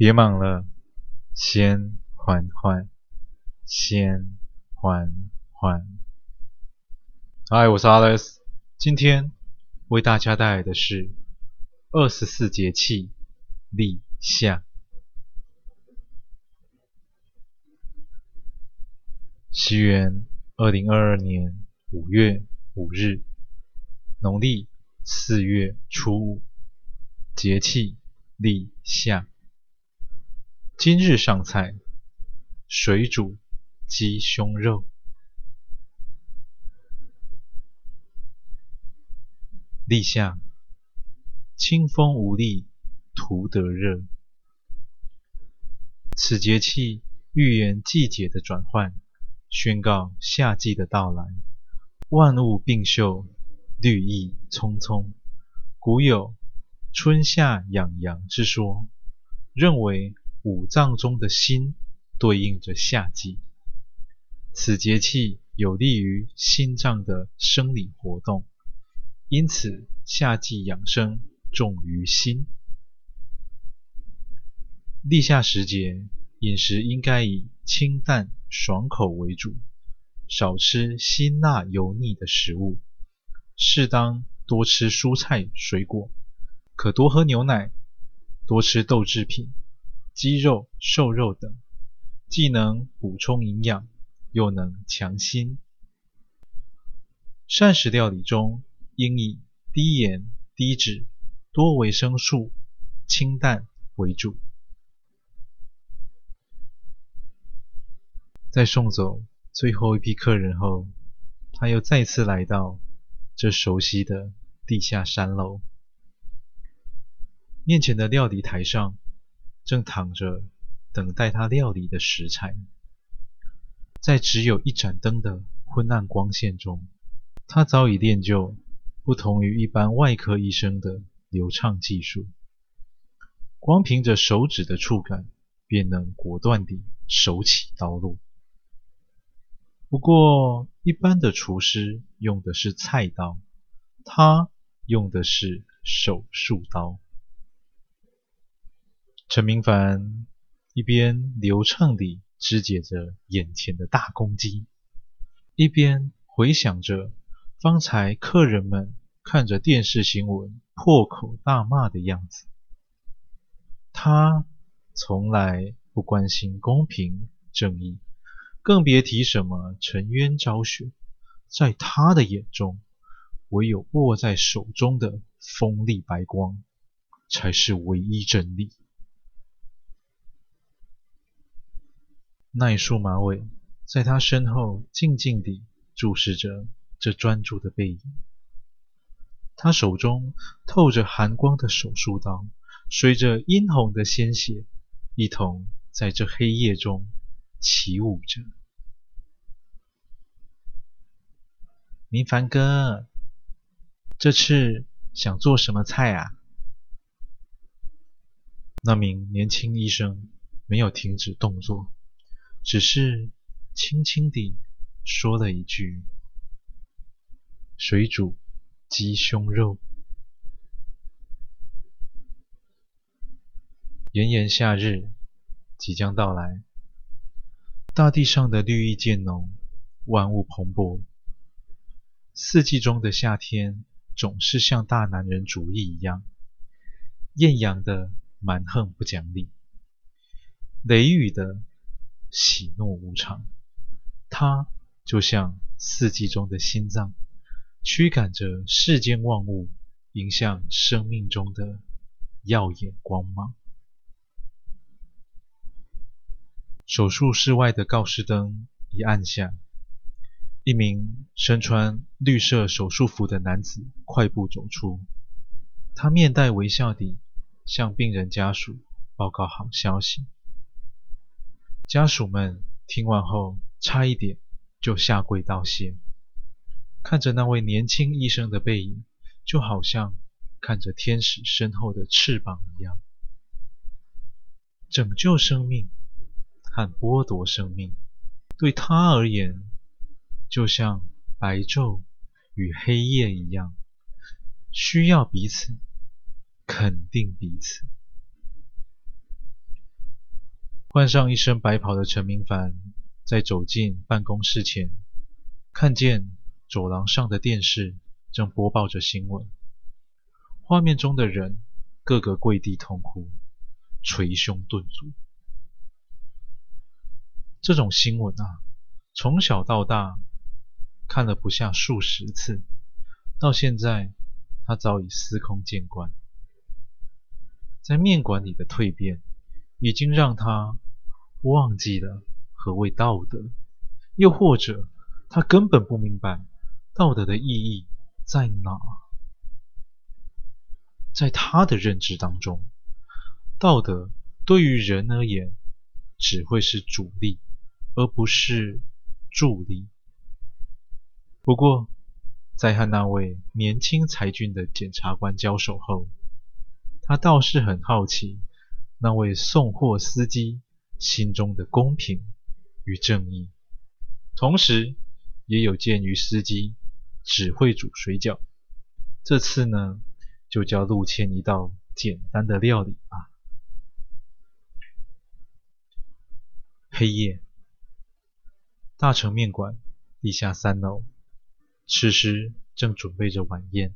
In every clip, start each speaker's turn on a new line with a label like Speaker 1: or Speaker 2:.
Speaker 1: 别忙了，先缓缓，先缓缓。嗨，我是 Alice，今天为大家带来的是二十四节气立夏。西元二零二二年五月五日，农历四月初五，节气立夏。今日上菜，水煮鸡胸肉。立夏，清风无力，徒得热。此节气预言季节的转换。宣告夏季的到来，万物并秀，绿意葱葱。古有“春夏养阳”之说，认为五脏中的心对应着夏季。此节气有利于心脏的生理活动，因此夏季养生重于心。立夏时节，饮食应该以清淡爽口为主，少吃辛辣油腻的食物，适当多吃蔬菜水果，可多喝牛奶，多吃豆制品、鸡肉、瘦肉等，既能补充营养，又能强心。膳食料理中应以低盐、低脂、多维生素、清淡为主。在送走最后一批客人后，他又再次来到这熟悉的地下三楼。面前的料理台上，正躺着等待他料理的食材。在只有一盏灯的昏暗光线中，他早已练就不同于一般外科医生的流畅技术。光凭着手指的触感，便能果断地手起刀落。不过，一般的厨师用的是菜刀，他用的是手术刀。陈明凡一边流畅地肢解着眼前的大公鸡，一边回想着方才客人们看着电视新闻破口大骂的样子。他从来不关心公平正义。更别提什么沉冤昭雪，在他的眼中，唯有握在手中的锋利白光，才是唯一真理。那一束马尾在他身后静静地注视着这专注的背影。他手中透着寒光的手术刀，随着殷红的鲜血，一同在这黑夜中起舞着。明凡哥，这次想做什么菜啊？那名年轻医生没有停止动作，只是轻轻地说了一句：“水煮鸡胸肉。”炎炎夏日即将到来，大地上的绿意渐浓，万物蓬勃。四季中的夏天总是像大男人主义一样，艳阳的蛮横不讲理，雷雨的喜怒无常。它就像四季中的心脏，驱赶着世间万物，迎向生命中的耀眼光芒。手术室外的告示灯一按下。一名身穿绿色手术服的男子快步走出，他面带微笑地向病人家属报告好消息。家属们听完后，差一点就下跪道谢。看着那位年轻医生的背影，就好像看着天使身后的翅膀一样。拯救生命和剥夺生命，对他而言，就像白昼与黑夜一样，需要彼此，肯定彼此。换上一身白袍的陈明凡，在走进办公室前，看见走廊上的电视正播报着新闻，画面中的人个个跪地痛哭，捶胸顿足。这种新闻啊，从小到大看了不下数十次，到现在他早已司空见惯。在面馆里的蜕变，已经让他忘记了何谓道德，又或者他根本不明白道德的意义在哪。在他的认知当中，道德对于人而言只会是主力，而不是助力。不过，在和那位年轻才俊的检察官交手后，他倒是很好奇，那位送货司机心中的公平与正义，同时也有鉴于司机只会煮水饺，这次呢，就教陆谦一道简单的料理吧。黑夜，大成面馆地下三楼，此时正准备着晚宴。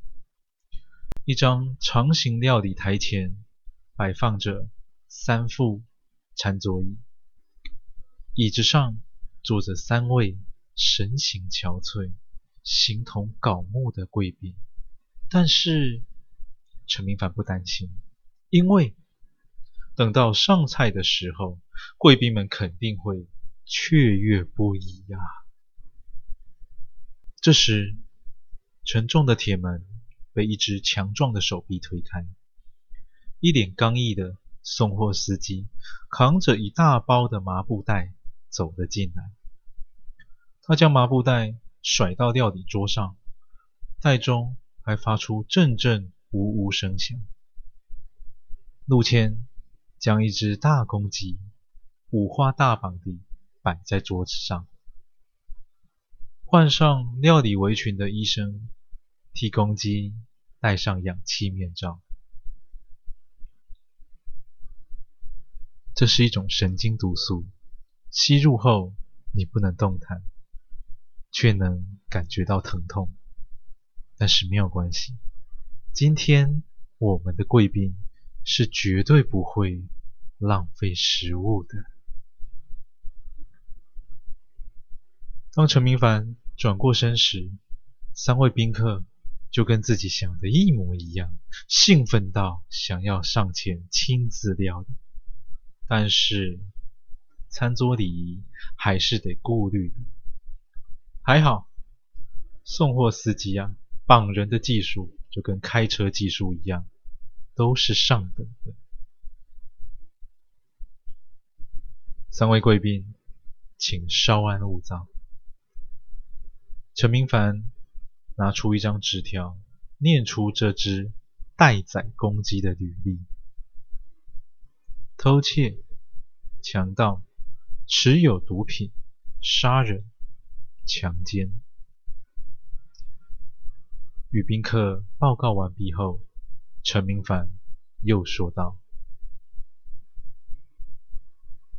Speaker 1: 一张长形料理台前摆放着三副餐桌椅，椅子上坐着三位神情憔悴、形同槁木的贵宾。但是陈明凡不担心，因为等到上菜的时候，贵宾们肯定会雀跃不已呀。这时，沉重的铁门。被一只强壮的手臂推开，一脸刚毅的送货司机扛着一大包的麻布袋走了进来。他将麻布袋甩到料理桌上，袋中还发出阵阵呜呜声响。陆谦将一只大公鸡五花大绑地摆在桌子上，换上料理围裙的医生。替公鸡戴上氧气面罩，这是一种神经毒素，吸入后你不能动弹，却能感觉到疼痛。但是没有关系，今天我们的贵宾是绝对不会浪费食物的。当陈明凡转过身时，三位宾客。就跟自己想的一模一样，兴奋到想要上前亲自料理，但是餐桌礼仪还是得顾虑的。还好，送货司机啊，绑人的技术就跟开车技术一样，都是上等的。三位贵宾，请稍安勿躁。陈明凡。拿出一张纸条，念出这只待宰公鸡的履历：偷窃、强盗、持有毒品、杀人、强奸。与宾客报告完毕后，陈明凡又说道：“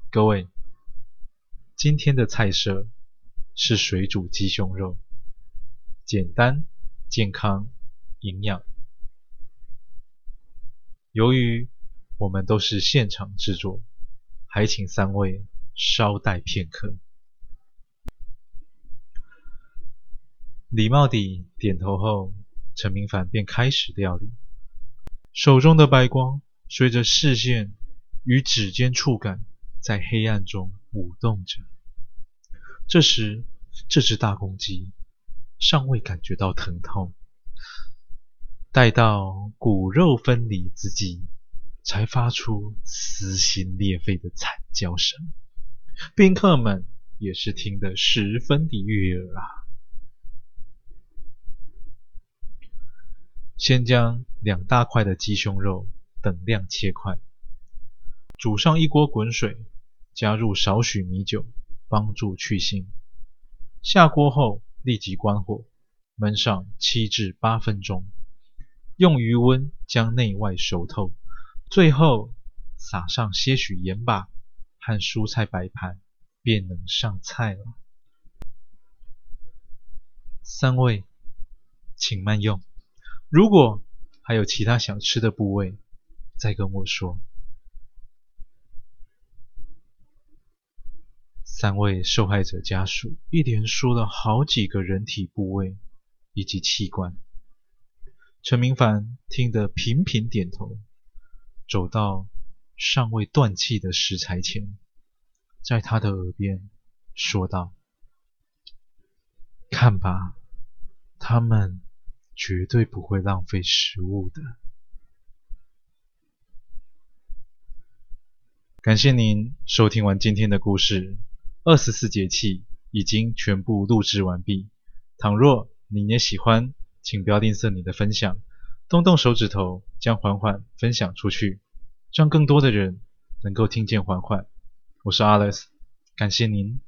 Speaker 1: 各位，今天的菜色是水煮鸡胸肉。”简单、健康、营养。由于我们都是现场制作，还请三位稍待片刻。礼貌地点头后，陈明凡便开始料理，手中的白光随着视线与指尖触感，在黑暗中舞动着。这时，这只大公鸡。尚未感觉到疼痛，待到骨肉分离之际，才发出撕心裂肺的惨叫声。宾客们也是听得十分的悦耳啊！先将两大块的鸡胸肉等量切块，煮上一锅滚水，加入少许米酒，帮助去腥。下锅后，立即关火，焖上七至八分钟，用余温将内外熟透，最后撒上些许盐巴和蔬菜摆盘，便能上菜了。三位，请慢用。如果还有其他想吃的部位，再跟我说。三位受害者家属一连说了好几个人体部位以及器官。陈明凡听得频频点头，走到尚未断气的食材前，在他的耳边说道：“看吧，他们绝对不会浪费食物的。”感谢您收听完今天的故事，二十四节气已经全部录制完毕。倘若你也喜欢，请不要吝啬你的分享，动动手指头将缓缓分享出去，让更多的人能够听见缓缓。我是 Alice，感谢您。